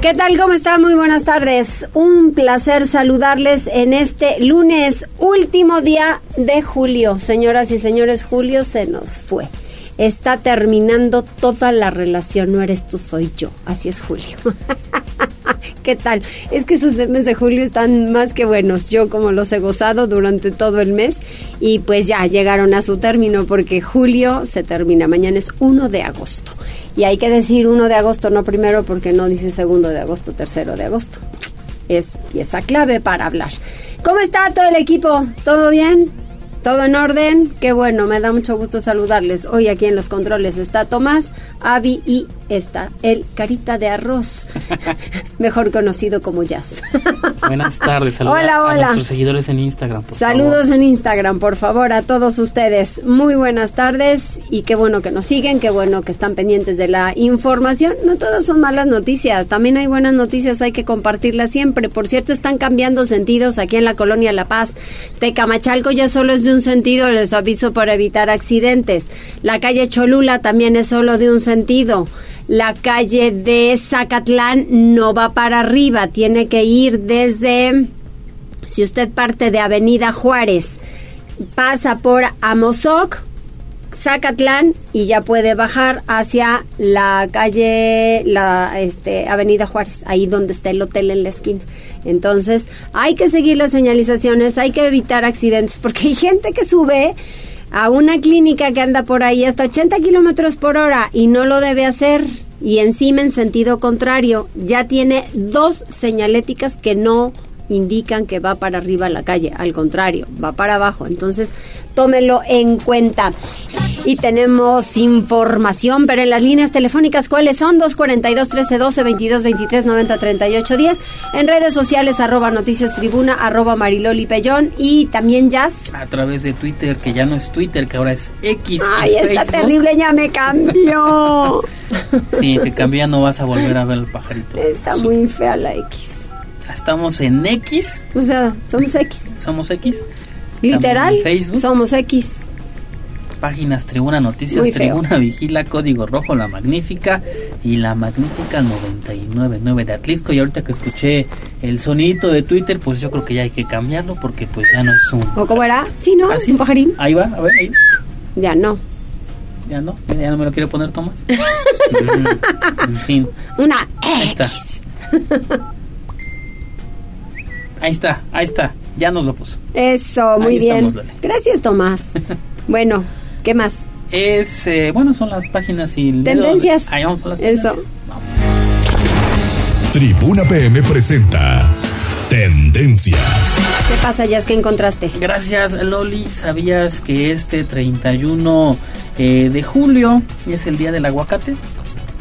¿Qué tal? ¿Cómo están? Muy buenas tardes. Un placer saludarles en este lunes, último día de julio. Señoras y señores, julio se nos fue. Está terminando toda la relación. No eres tú, soy yo. Así es julio. ¿Qué tal? Es que esos memes de julio están más que buenos. Yo como los he gozado durante todo el mes y pues ya llegaron a su término porque julio se termina. Mañana es 1 de agosto. Y hay que decir 1 de agosto, no primero porque no dice segundo de agosto, tercero de agosto. Es pieza clave para hablar. ¿Cómo está todo el equipo? ¿Todo bien? ¿Todo en orden? Qué bueno, me da mucho gusto saludarles. Hoy aquí en los controles está Tomás, Avi y está el Carita de Arroz, mejor conocido como Jazz. Buenas tardes, saludos Hola, a hola. nuestros seguidores en Instagram. por Saludos favor. en Instagram, por favor, a todos ustedes. Muy buenas tardes y qué bueno que nos siguen, qué bueno que están pendientes de la información. No todas son malas noticias, también hay buenas noticias, hay que compartirlas siempre. Por cierto, están cambiando sentidos aquí en la colonia La Paz. Tecamachalco ya solo es de un sentido, les aviso para evitar accidentes. La calle Cholula también es solo de un sentido. La calle de Zacatlán no va para arriba, tiene que ir desde si usted parte de Avenida Juárez, pasa por Amozoc, Zacatlán y ya puede bajar hacia la calle, la este, Avenida Juárez, ahí donde está el hotel en la esquina. Entonces, hay que seguir las señalizaciones, hay que evitar accidentes, porque hay gente que sube a una clínica que anda por ahí hasta 80 kilómetros por hora y no lo debe hacer. Y encima en sentido contrario, ya tiene dos señaléticas que no indican que va para arriba la calle, al contrario, va para abajo. Entonces, tómelo en cuenta. Y tenemos información, pero en las líneas telefónicas, ¿cuáles son? 242 1312 22 23 90 38 10. En redes sociales, arroba noticias tribuna, arroba mariloli pellón y también jazz. A través de Twitter, que ya no es Twitter, que ahora es X. Ay, está Facebook. terrible, ya me cambió. Sí, te cambia, no vas a volver a ver el pajarito. Está Su- muy fea la X. Estamos en X, O sea, somos X. somos X. Literal, en Facebook. somos X. Páginas Tribuna Noticias, Muy feo. Tribuna Vigila, Código Rojo, La Magnífica y La Magnífica 999 de Atlisco. Y ahorita que escuché el sonidito de Twitter, pues yo creo que ya hay que cambiarlo porque pues ya no es un... ¿O cómo era? Sí, ¿no? Así Un pajarín. Ahí va, a ver, ahí. Ya no. Ya no, ya no me lo quiere poner Tomás. Mm, en fin, Una Ahí está. Ahí está, ahí está. Ya nos lo puso. Eso, muy Ahí bien. estamos. Gracias, Tomás. bueno, ¿qué más? Es, eh, bueno, son las páginas y... el Tendencias. Ahí vamos con las Eso. tendencias. Vamos. Tribuna PM presenta Tendencias. ¿Qué pasa, Jazz? ¿Qué encontraste? Gracias, Loli. ¿Sabías que este 31 eh, de julio es el día del aguacate?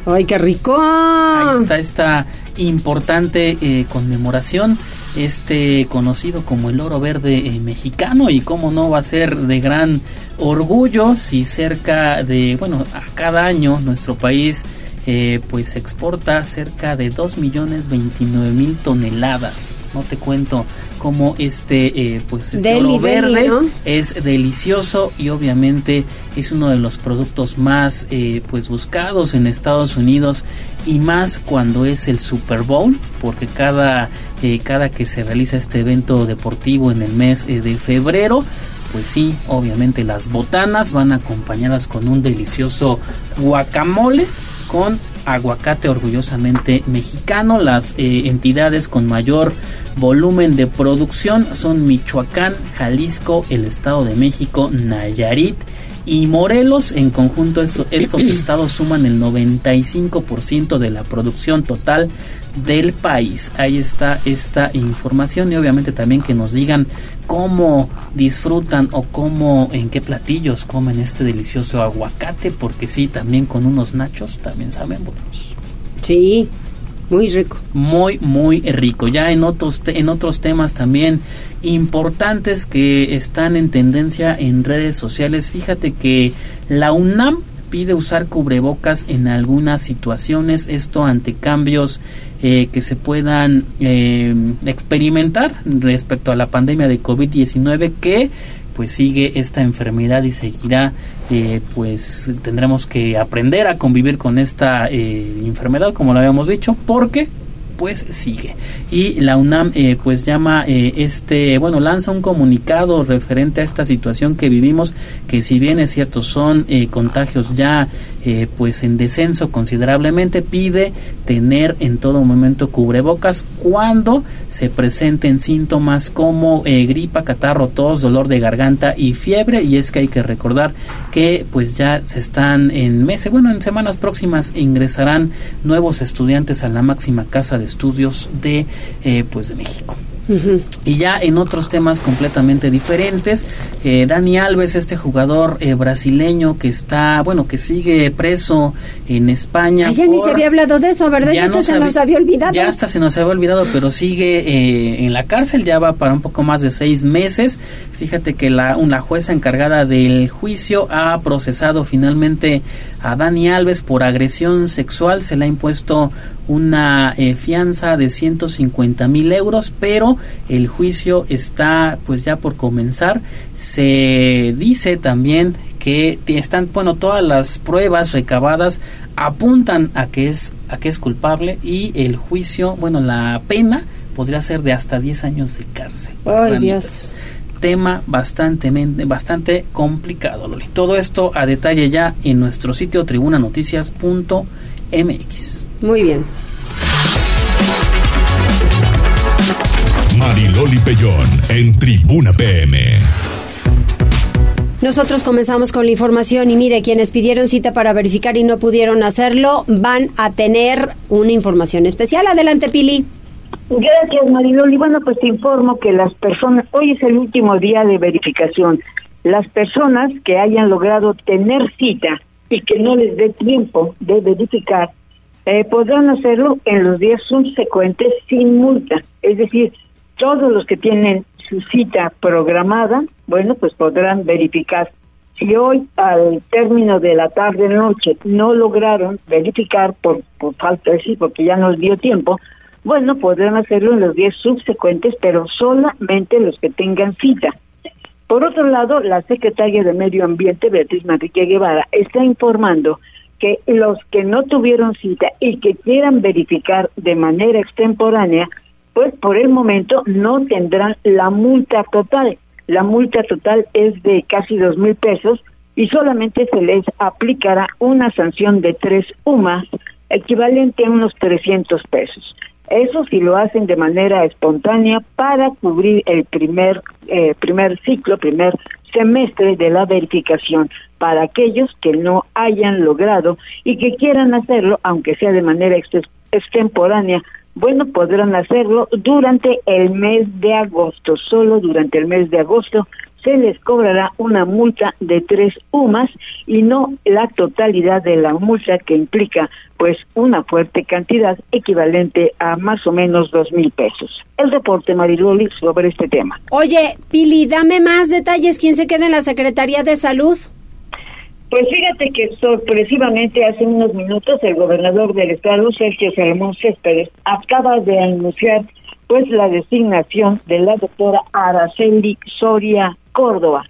¡Ay, qué rico! Ahí está esta importante eh, conmemoración, este conocido como el oro verde eh, mexicano y cómo no va a ser de gran orgullo si cerca de, bueno, a cada año nuestro país eh, pues exporta cerca de 2 millones 29 mil toneladas. No te cuento cómo este, eh, pues este Deli, oro deli, verde ¿no? es delicioso y obviamente es uno de los productos más eh, pues buscados en Estados Unidos y más cuando es el Super Bowl porque cada eh, cada que se realiza este evento deportivo en el mes de febrero pues sí obviamente las botanas van acompañadas con un delicioso guacamole con aguacate orgullosamente mexicano. Las eh, entidades con mayor volumen de producción son Michoacán, Jalisco, el Estado de México, Nayarit y Morelos. En conjunto estos estados suman el 95% de la producción total del país. Ahí está esta información y obviamente también que nos digan cómo disfrutan o cómo en qué platillos comen este delicioso aguacate porque sí, también con unos nachos también saben buenos. Sí, muy rico. Muy, muy rico. Ya en otros, en otros temas también importantes que están en tendencia en redes sociales, fíjate que la UNAM pide usar cubrebocas en algunas situaciones, esto ante cambios eh, que se puedan eh, experimentar respecto a la pandemia de COVID-19 que pues sigue esta enfermedad y seguirá eh, pues tendremos que aprender a convivir con esta enfermedad como lo habíamos dicho porque pues sigue. Y la UNAM eh, pues llama eh, este, bueno, lanza un comunicado referente a esta situación que vivimos, que si bien es cierto son eh, contagios ya pues en descenso considerablemente, pide tener en todo momento cubrebocas cuando se presenten síntomas como gripa, catarro, tos, dolor de garganta y fiebre. Y es que hay que recordar que pues ya se están en meses, bueno, en semanas próximas ingresarán nuevos estudiantes a la máxima casa de estudios de, eh, pues de México. Y ya en otros temas completamente diferentes, eh, Dani Alves, este jugador eh, brasileño que está, bueno, que sigue preso en España. ya ni se había hablado de eso, ¿verdad? Ya, hasta se nos había olvidado. Ya hasta se nos había olvidado, pero sigue eh, en la cárcel, ya va para un poco más de seis meses. Fíjate que la, una jueza encargada del juicio ha procesado finalmente a Dani Alves por agresión sexual. Se le ha impuesto una fianza de 150 mil euros, pero el juicio está pues ya por comenzar. Se dice también que están, bueno, todas las pruebas recabadas apuntan a que es a que es culpable y el juicio, bueno, la pena podría ser de hasta 10 años de cárcel. Ay, Dios. Tema bastante, bastante complicado, Loli. Todo esto a detalle ya en nuestro sitio tribunanoticias.mx. Muy bien. Mariloli Pellón en Tribuna PM. Nosotros comenzamos con la información y mire, quienes pidieron cita para verificar y no pudieron hacerlo, van a tener una información especial. Adelante, Pili. Gracias, Mariloli. Bueno, pues te informo que las personas, hoy es el último día de verificación. Las personas que hayan logrado tener cita y que no les dé tiempo de verificar, eh, podrán hacerlo en los días subsecuentes sin multa. Es decir, todos los que tienen su cita programada, bueno, pues podrán verificar. Si hoy al término de la tarde noche no lograron verificar por, por falta de sí, porque ya no les dio tiempo, bueno, podrán hacerlo en los días subsecuentes, pero solamente los que tengan cita. Por otro lado, la secretaria de Medio Ambiente, Beatriz Manrique Guevara, está informando que los que no tuvieron cita y que quieran verificar de manera extemporánea pues por el momento no tendrán la multa total. La multa total es de casi dos mil pesos y solamente se les aplicará una sanción de tres UMAS, equivalente a unos 300 pesos. Eso si lo hacen de manera espontánea para cubrir el primer, eh, primer ciclo, primer semestre de la verificación para aquellos que no hayan logrado y que quieran hacerlo, aunque sea de manera extemporánea, bueno, podrán hacerlo durante el mes de agosto. Solo durante el mes de agosto se les cobrará una multa de tres UMAS y no la totalidad de la multa que implica pues una fuerte cantidad equivalente a más o menos dos mil pesos. El reporte Mariloli sobre este tema. Oye, Pili, dame más detalles. ¿Quién se queda en la Secretaría de Salud? Pues fíjate que sorpresivamente hace unos minutos el gobernador del estado, Sergio Salomón Céspedes, acaba de anunciar pues la designación de la doctora Araceli Soria Córdoba.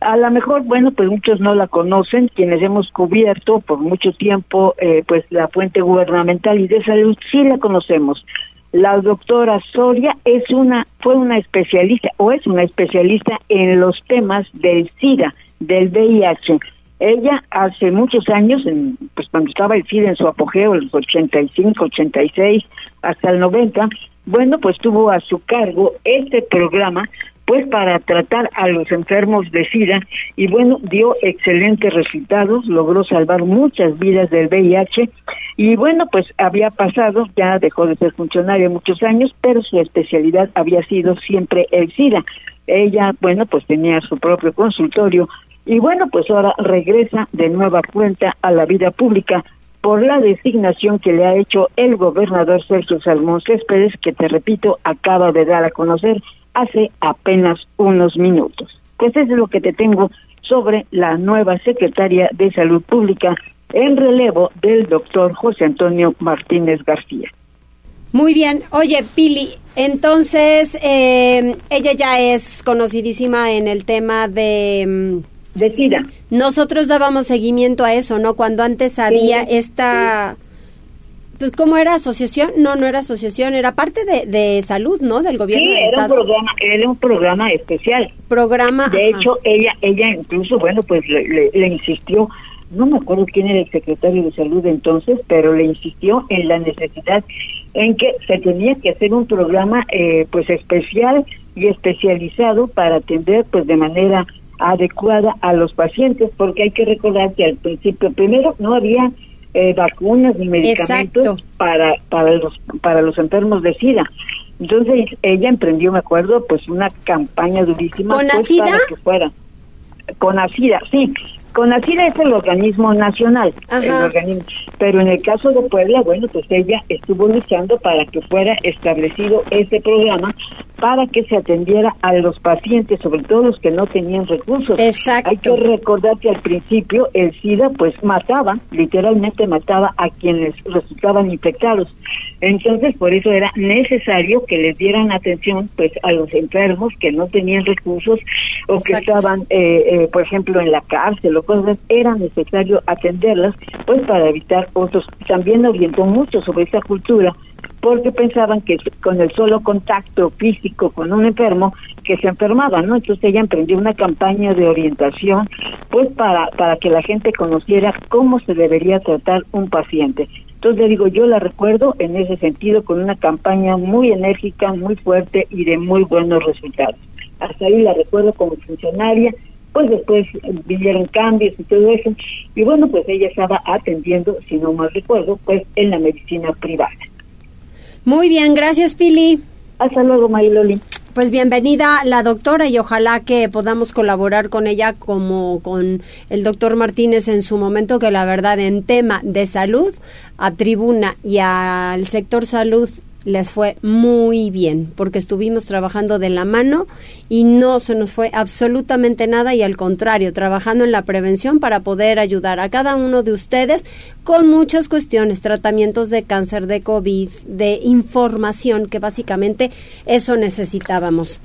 A lo mejor, bueno, pues muchos no la conocen, quienes hemos cubierto por mucho tiempo eh, pues la fuente gubernamental y de salud sí la conocemos. La doctora Soria es una fue una especialista o es una especialista en los temas del SIDA, del VIH ella hace muchos años, en, pues cuando estaba el SIDA en su apogeo, los 85, 86, hasta el 90, bueno, pues tuvo a su cargo este programa pues para tratar a los enfermos de SIDA. Y bueno, dio excelentes resultados, logró salvar muchas vidas del VIH y bueno, pues había pasado, ya dejó de ser funcionaria muchos años, pero su especialidad había sido siempre el SIDA. Ella, bueno, pues tenía su propio consultorio. Y bueno, pues ahora regresa de nueva cuenta a la vida pública por la designación que le ha hecho el gobernador Sergio Salmón Céspedes, que te repito, acaba de dar a conocer hace apenas unos minutos. Pues es lo que te tengo sobre la nueva secretaria de Salud Pública en relevo del doctor José Antonio Martínez García. Muy bien. Oye, Pili, entonces eh, ella ya es conocidísima en el tema de... De SIDA. Nosotros dábamos seguimiento a eso, ¿no? Cuando antes había esta... Pues, ¿cómo era asociación? No, no era asociación, era parte de, de salud, ¿no? Del gobierno sí, del era Estado. Un programa, era un programa especial. Programa. De hecho, ella, ella incluso, bueno, pues le, le, insistió, no me acuerdo quién era el secretario de salud entonces, pero le insistió en la necesidad en que se tenía que hacer un programa, eh, pues especial y especializado para atender, pues de manera adecuada a los pacientes, porque hay que recordar que al principio, primero, no había eh, vacunas ni medicamentos para para los para los enfermos de SIDA. Entonces ella emprendió, me acuerdo, pues una campaña durísima ¿Con pues, para que fuera. Con ACIDA, sí, CONACIDA es el organismo nacional, el organismo, pero en el caso de Puebla, bueno, pues ella estuvo luchando para que fuera establecido ese programa para que se atendiera a los pacientes, sobre todo los que no tenían recursos. Exacto. Hay que recordar que al principio el SIDA pues mataba, literalmente mataba a quienes resultaban infectados. Entonces, por eso era necesario que les dieran atención pues a los enfermos que no tenían recursos o que estaban, eh, eh, por ejemplo, en la cárcel o cosas, era necesario atenderlas pues para evitar otros. También orientó mucho sobre esa cultura porque pensaban que con el solo contacto físico con un enfermo que se enfermaba, ¿no? Entonces ella emprendió una campaña de orientación pues para para que la gente conociera cómo se debería tratar un paciente. Entonces le digo, yo la recuerdo en ese sentido con una campaña muy enérgica, muy fuerte y de muy buenos resultados. Hasta ahí la recuerdo como funcionaria, pues después vinieron cambios y todo eso. Y bueno, pues ella estaba atendiendo, si no mal recuerdo, pues en la medicina privada. Muy bien, gracias Pili. Hasta luego, Mariloli. Pues bienvenida la doctora y ojalá que podamos colaborar con ella como con el doctor Martínez en su momento, que la verdad en tema de salud, a tribuna y al sector salud les fue muy bien porque estuvimos trabajando de la mano y no se nos fue absolutamente nada y al contrario, trabajando en la prevención para poder ayudar a cada uno de ustedes con muchas cuestiones, tratamientos de cáncer, de COVID, de información, que básicamente eso necesitábamos.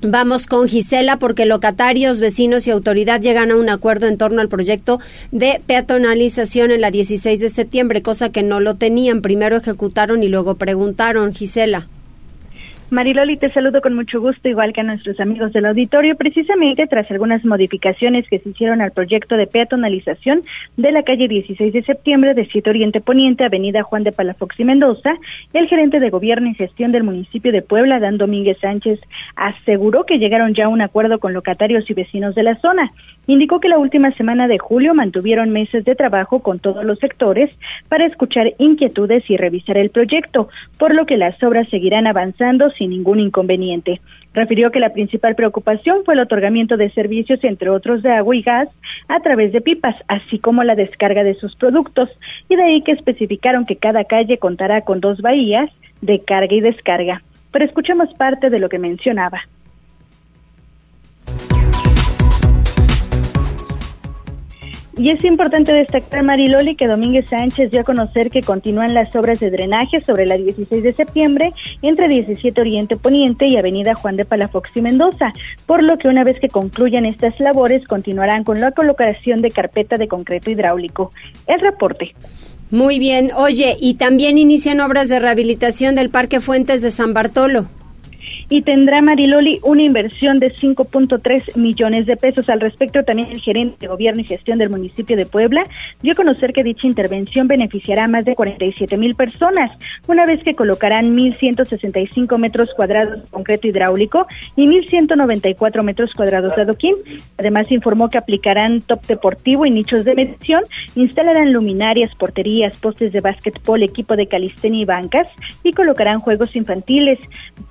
Vamos con Gisela porque locatarios, vecinos y autoridad llegan a un acuerdo en torno al proyecto de peatonalización en la 16 de septiembre, cosa que no lo tenían. Primero ejecutaron y luego preguntaron. Gisela. Mariloli, te saludo con mucho gusto, igual que a nuestros amigos del auditorio, precisamente tras algunas modificaciones que se hicieron al proyecto de peatonalización de la calle 16 de septiembre de 7 Oriente Poniente, Avenida Juan de Palafox y Mendoza, el gerente de gobierno y gestión del municipio de Puebla, Dan Domínguez Sánchez, aseguró que llegaron ya a un acuerdo con locatarios y vecinos de la zona. Indicó que la última semana de julio mantuvieron meses de trabajo con todos los sectores para escuchar inquietudes y revisar el proyecto, por lo que las obras seguirán avanzando sin ningún inconveniente. Refirió que la principal preocupación fue el otorgamiento de servicios, entre otros de agua y gas, a través de pipas, así como la descarga de sus productos, y de ahí que especificaron que cada calle contará con dos bahías de carga y descarga. Pero escuchemos parte de lo que mencionaba. Y es importante destacar, Mariloli, que Domínguez Sánchez dio a conocer que continúan las obras de drenaje sobre la 16 de septiembre entre 17 Oriente Poniente y Avenida Juan de Palafox y Mendoza, por lo que una vez que concluyan estas labores continuarán con la colocación de carpeta de concreto hidráulico. El reporte. Muy bien. Oye, y también inician obras de rehabilitación del Parque Fuentes de San Bartolo y tendrá Mariloli una inversión de 5.3 millones de pesos. Al respecto, también el gerente de gobierno y gestión del municipio de Puebla dio a conocer que dicha intervención beneficiará a más de 47 mil personas, una vez que colocarán 1.165 metros cuadrados de concreto hidráulico y 1.194 metros cuadrados de adoquín. Además, informó que aplicarán top deportivo y nichos de medición, instalarán luminarias, porterías, postes de básquetbol, equipo de calistenia y bancas y colocarán juegos infantiles.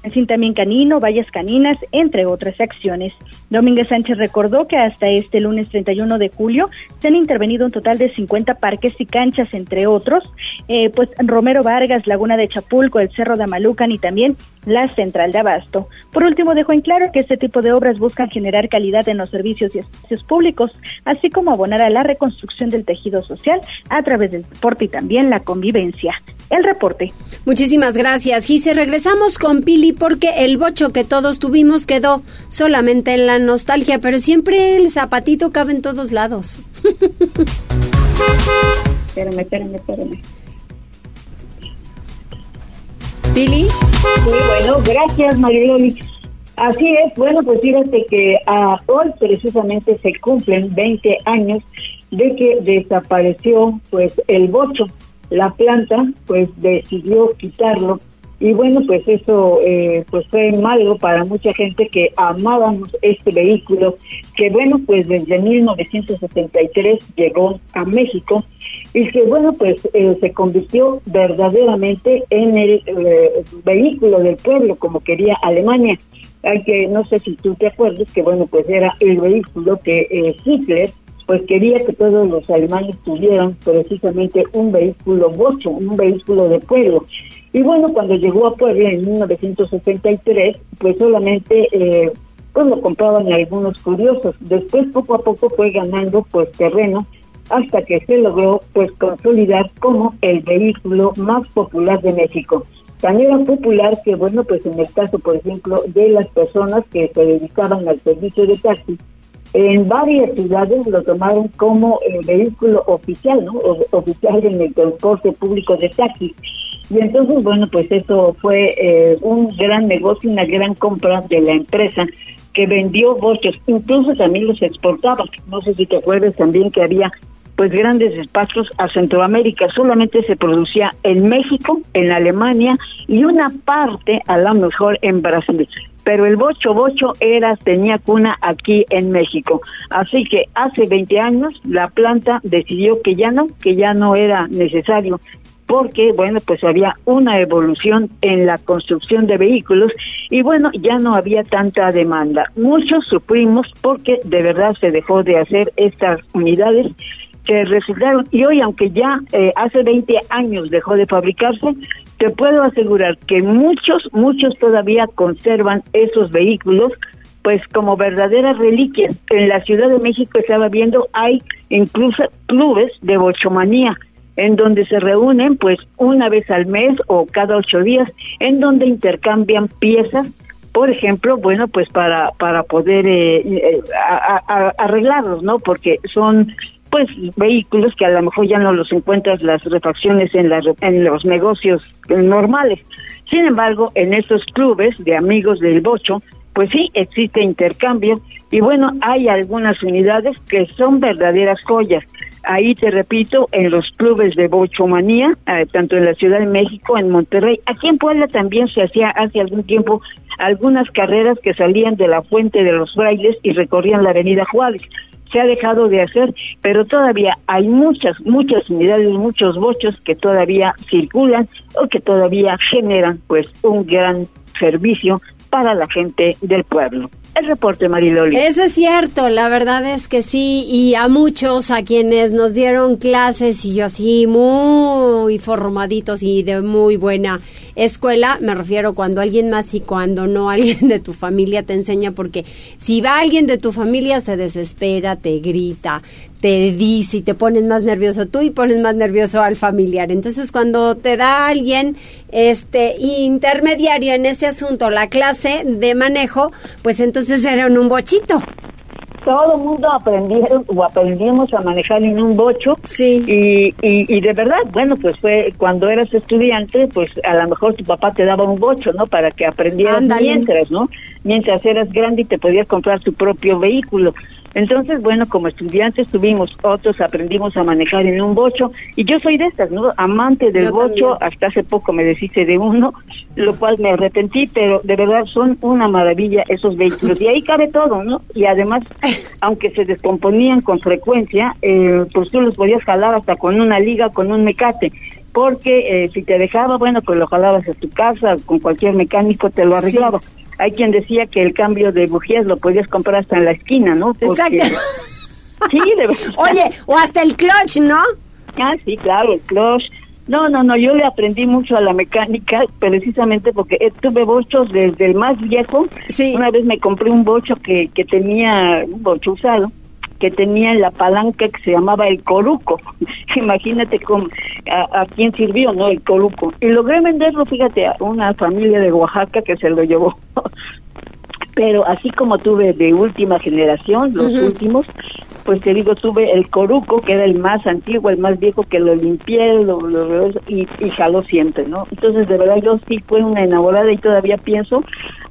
Así también canino, vallas caninas, entre otras acciones. Domínguez Sánchez recordó que hasta este lunes 31 de julio se han intervenido un total de 50 parques y canchas, entre otros, eh, pues Romero Vargas, Laguna de Chapulco, el Cerro de Amalucan y también la Central de Abasto. Por último, dejó en claro que este tipo de obras buscan generar calidad en los servicios y espacios públicos, así como abonar a la reconstrucción del tejido social a través del deporte y también la convivencia. El reporte. Muchísimas gracias, Gise. Regresamos con Pili porque el bocho que todos tuvimos quedó solamente en la nostalgia, pero siempre el zapatito cabe en todos lados. espérame, espérame, espérame. Pili. Sí, bueno, gracias, Mariloli. Así es, bueno, pues fíjate que a hoy precisamente se cumplen 20 años de que desapareció pues el bocho. La planta pues decidió quitarlo y bueno, pues eso eh, pues fue malo para mucha gente que amábamos este vehículo, que bueno, pues desde 1973 llegó a México y que bueno, pues eh, se convirtió verdaderamente en el eh, vehículo del pueblo, como quería Alemania. Hay que, no sé si tú te acuerdas, que bueno, pues era el vehículo que Hitler pues quería que todos los alemanes tuvieran precisamente un vehículo bocho, un vehículo de pueblo. Y bueno, cuando llegó a Puebla en 1973, pues solamente eh, pues lo compraban algunos curiosos. Después poco a poco fue ganando pues terreno hasta que se logró pues consolidar como el vehículo más popular de México. Tan era popular que bueno pues en el caso por ejemplo de las personas que se dedicaban al servicio de taxi, en varias ciudades lo tomaron como el vehículo oficial, ¿no? oficial en el transporte público de taxi. Y entonces, bueno, pues eso fue eh, un gran negocio, una gran compra de la empresa que vendió bochos, incluso también los exportaba. No sé si te acuerdas también que había pues grandes espacios a Centroamérica. Solamente se producía en México, en Alemania y una parte a lo mejor en Brasil. Pero el bocho bocho era tenía cuna aquí en México. Así que hace 20 años la planta decidió que ya no, que ya no era necesario porque, bueno, pues había una evolución en la construcción de vehículos y, bueno, ya no había tanta demanda. Muchos sufrimos porque de verdad se dejó de hacer estas unidades que resultaron, y hoy aunque ya eh, hace 20 años dejó de fabricarse, te puedo asegurar que muchos, muchos todavía conservan esos vehículos pues como verdaderas reliquias. En la Ciudad de México estaba viendo, hay incluso clubes de bochomanía en donde se reúnen pues una vez al mes o cada ocho días, en donde intercambian piezas, por ejemplo, bueno, pues para, para poder eh, eh, arreglarlos, ¿no? Porque son pues vehículos que a lo mejor ya no los encuentras las refacciones en, las, en los negocios normales. Sin embargo, en estos clubes de amigos del bocho, pues sí existe intercambio y bueno, hay algunas unidades que son verdaderas joyas. Ahí te repito, en los clubes de bochomanía, eh, tanto en la Ciudad de México, en Monterrey, aquí en Puebla también se hacía hace algún tiempo algunas carreras que salían de la Fuente de los Frailes y recorrían la Avenida Juárez. Se ha dejado de hacer, pero todavía hay muchas, muchas unidades, muchos bochos que todavía circulan o que todavía generan pues un gran servicio para la gente del pueblo el reporte, Mariloli. Eso es cierto, la verdad es que sí, y a muchos, a quienes nos dieron clases y yo así muy formaditos y de muy buena escuela, me refiero cuando alguien más y cuando no alguien de tu familia te enseña, porque si va alguien de tu familia se desespera, te grita, te dice y te pones más nervioso tú y pones más nervioso al familiar. Entonces, cuando te da alguien este intermediario en ese asunto la clase de manejo, pues entonces era un bochito todo el mundo aprendieron o aprendimos a manejar en un bocho. Sí. Y, y, de verdad, bueno, pues fue cuando eras estudiante, pues a lo mejor tu papá te daba un bocho, ¿no? Para que aprendieras mientras, ¿no? Mientras eras grande y te podías comprar tu propio vehículo. Entonces, bueno, como estudiantes tuvimos, otros aprendimos a manejar en un bocho, y yo soy de estas, ¿no? Amante del bocho, hasta hace poco me deshice de uno, lo cual me arrepentí, pero de verdad son una maravilla esos vehículos, y ahí cabe todo, ¿no? Y además, aunque se descomponían con frecuencia, eh, pues tú los podías jalar hasta con una liga, con un mecate, porque eh, si te dejaba, bueno, pues lo jalabas a tu casa, con cualquier mecánico te lo arreglaba. hay quien decía que el cambio de bujías lo podías comprar hasta en la esquina, ¿no? Exacto. Sí, de verdad. Oye, o hasta el clutch, ¿no? Ah, sí, claro, el clutch. No, no, no, yo le aprendí mucho a la mecánica precisamente porque eh, tuve bochos desde el más viejo. Sí. Una vez me compré un bocho que, que tenía, un bocho usado, que tenía en la palanca que se llamaba el coruco. Imagínate cómo, a, quién sirvió, ¿no? El coruco. Y logré venderlo, fíjate, a una familia de Oaxaca que se lo llevó. Pero así como tuve de última generación, los últimos, pues te digo, tuve el coruco, que era el más antiguo, el más viejo, que lo limpié lo, lo- y, y jaló siempre, ¿no? Entonces, de verdad, yo sí fui una enamorada y todavía pienso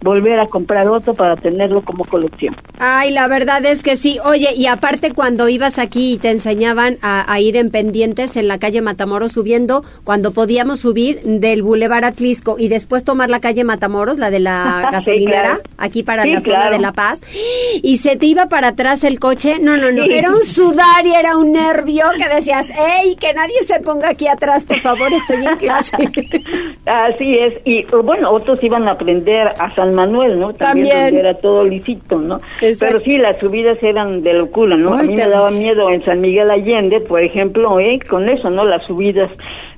volver a comprar otro para tenerlo como colección. Ay, la verdad es que sí. Oye, y aparte cuando ibas aquí y te enseñaban a, a ir en pendientes en la calle Matamoros subiendo, cuando podíamos subir del Boulevard Atlisco y después tomar la calle Matamoros, la de la Sí, gasolinera, claro. aquí para Sí, la zona claro. de La Paz, y se te iba para atrás el coche. No, no, no, Sí. era un sudar y era un nervio que decías, ¡ey, que nadie se ponga aquí atrás, por favor, estoy en clase! Así es, y bueno, otros iban a aprender a San Manuel, ¿no? También, También. donde era todo lisito, ¿no? Exacto. Pero sí, las subidas eran de locura, ¿no? Ay, a mí me daba miedo en San Miguel Allende, por ejemplo, ¿eh? Con eso, ¿no? Las subidas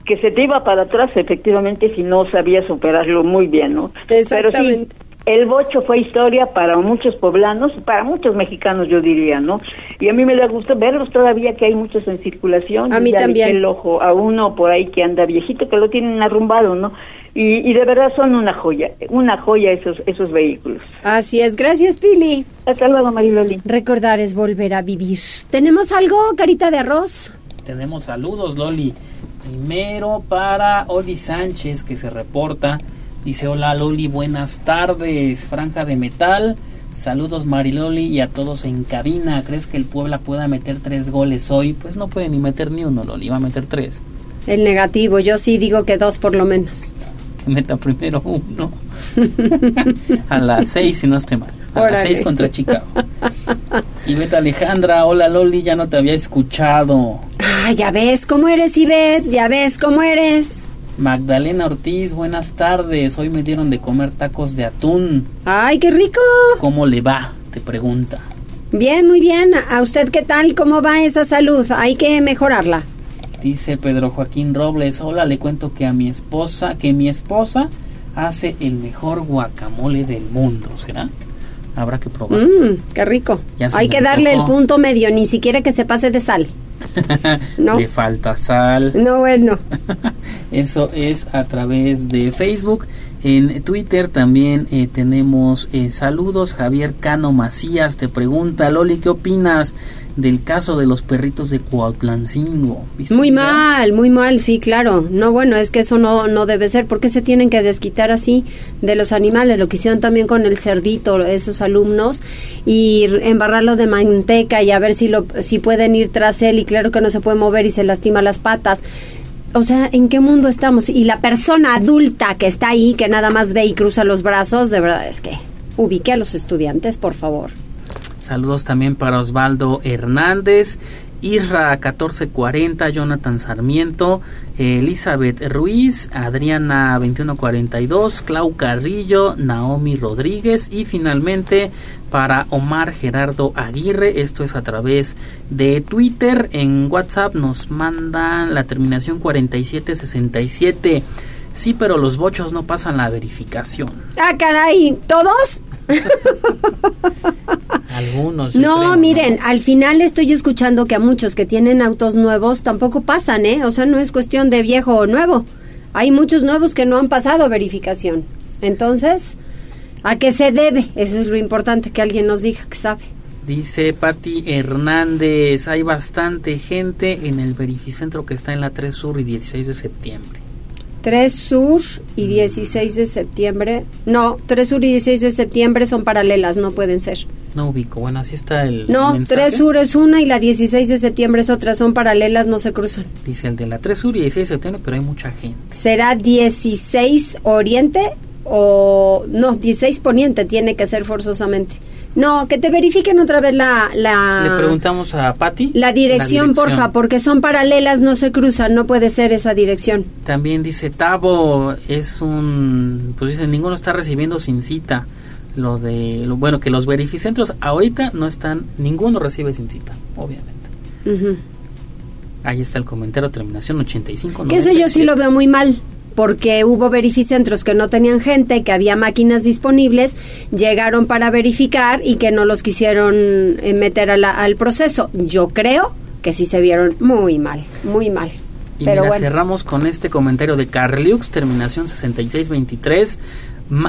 que se te iba para atrás, efectivamente, si no sabías operarlo muy bien, ¿no? Pero Exactamente. sí, el bocho fue historia para muchos poblanos, para muchos mexicanos, yo diría, ¿no? Y a mí me da gusto verlos todavía, que hay muchos en circulación. A mí Ya también. el ojo a uno por ahí que anda viejito, que lo tienen arrumbado, ¿no? Y, y de verdad son una joya, una joya esos, esos vehículos. Así es, gracias, Pili. Hasta luego, Mariloli. Recordar es volver a vivir. ¿Tenemos algo, carita de arroz? Tenemos saludos, Loli. Primero para Oli Sánchez, que se reporta. Dice, hola Loli, buenas tardes. Franja de metal. Saludos Mariloli y a todos en cabina. ¿Crees que el Puebla pueda meter tres goles hoy? Pues no puede ni meter ni uno, Loli. Va a meter tres. El negativo, yo sí digo que dos por lo menos. Que meta primero uno. a las seis, si no estoy mal. A Órale. las seis contra Chicago. Y Alejandra, hola Loli, ya no te había escuchado. Ah, ya ves cómo eres, Ivette, ya ves cómo eres. Magdalena Ortiz, buenas tardes. Hoy me dieron de comer tacos de atún. Ay, qué rico. ¿Cómo le va? Te pregunta. Bien, muy bien. ¿A usted qué tal? ¿Cómo va esa salud? Hay que mejorarla. Dice Pedro Joaquín Robles, hola, le cuento que a mi esposa, que mi esposa hace el mejor guacamole del mundo, ¿será? Habrá que probar. Mmm, qué rico. Hay que darle el punto medio, ni siquiera que se pase de sal. no. Le falta sal. No, bueno. Eso es a través de Facebook. En Twitter también eh, tenemos eh, saludos. Javier Cano Macías te pregunta, Loli, ¿qué opinas del caso de los perritos de Cuautlancingo? ¿Viste Muy mal, muy mal, sí, claro. No, bueno, es que eso no, no debe ser. ¿Por qué se tienen que desquitar así de los animales? Lo que hicieron también con el cerdito, esos alumnos, y embarrarlo de manteca y a ver si, lo, si pueden ir tras él. Y claro que no se puede mover y se lastima las patas. O sea, ¿en qué mundo estamos? Y la persona adulta que está ahí, que nada más ve y cruza los brazos, de verdad es que ubique a los estudiantes, por favor. Saludos también para Osvaldo Hernández, Isra 1440, Jonathan Sarmiento, Elizabeth Ruiz, Adriana 2142, Clau Carrillo, Naomi Rodríguez y finalmente para Omar Gerardo Aguirre, esto es a través de Twitter, en WhatsApp nos mandan la terminación 4767. Sí, pero los bochos no pasan la verificación. Ah, caray, ¿todos? Algunos. No, creo, miren, al final estoy escuchando que a muchos que tienen autos nuevos tampoco pasan, ¿eh? O sea, no es cuestión de viejo o nuevo. Hay muchos nuevos que no han pasado verificación. Entonces, ¿a qué se debe? Eso es lo importante, que alguien nos diga que sabe. Dice Patti Hernández, hay bastante gente en el verificentro que está en la 3 Sur y 16 de septiembre. 3 Sur y 16 de septiembre. No, 3 Sur y 16 de septiembre son paralelas, no pueden ser. No ubico, bueno, así está el No, mensaje. 3 Sur es una y la 16 de septiembre es otra, son paralelas, no se cruzan. Dice el de la 3 Sur y 16 de septiembre, pero hay mucha gente. ¿Será 16 Oriente o no, 16 Poniente tiene que ser forzosamente? No, que te verifiquen otra vez la la Le preguntamos a Patti. La dirección, porfa, porque son paralelas, no se cruzan, no puede ser esa dirección. También dice Tavo, es un... Pues dice, ninguno está recibiendo sin cita. lo de lo bueno que los verificentros ahorita no están ninguno recibe sin cita obviamente ahí está el comentario terminación 85 que eso yo sí lo veo muy mal porque hubo verificentros que no tenían gente, que había máquinas disponibles, llegaron para verificar y que no los quisieron eh, meter al proceso. Yo creo que sí se vieron muy mal, muy mal. Y Pero cerramos con este comentario de Carliux, terminación 6623.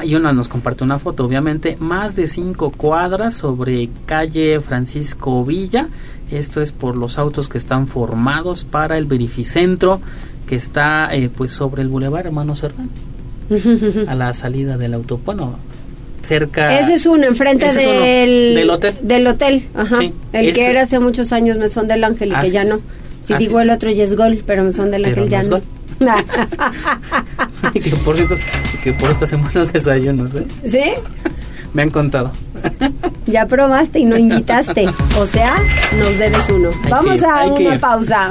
Y una nos comparte una foto, obviamente, más de cinco cuadras sobre calle Francisco Villa. Esto es por los autos que están formados para el verificentro que está eh, pues sobre el bulevar Hermano Cerdán. a la salida del auto. Bueno, cerca. Ese es uno, enfrente del, del hotel. Del hotel, ajá. el que era hace muchos años Mesón del Ángel y que ya no. Si digo el otro, ya es gol, pero Mesón del Ángel ya no. que por cierto, que por hacemos los desayunos, ¿eh? ¿Sí? Me han contado. Ya probaste y no invitaste. O sea, nos debes uno. Vamos a una pausa.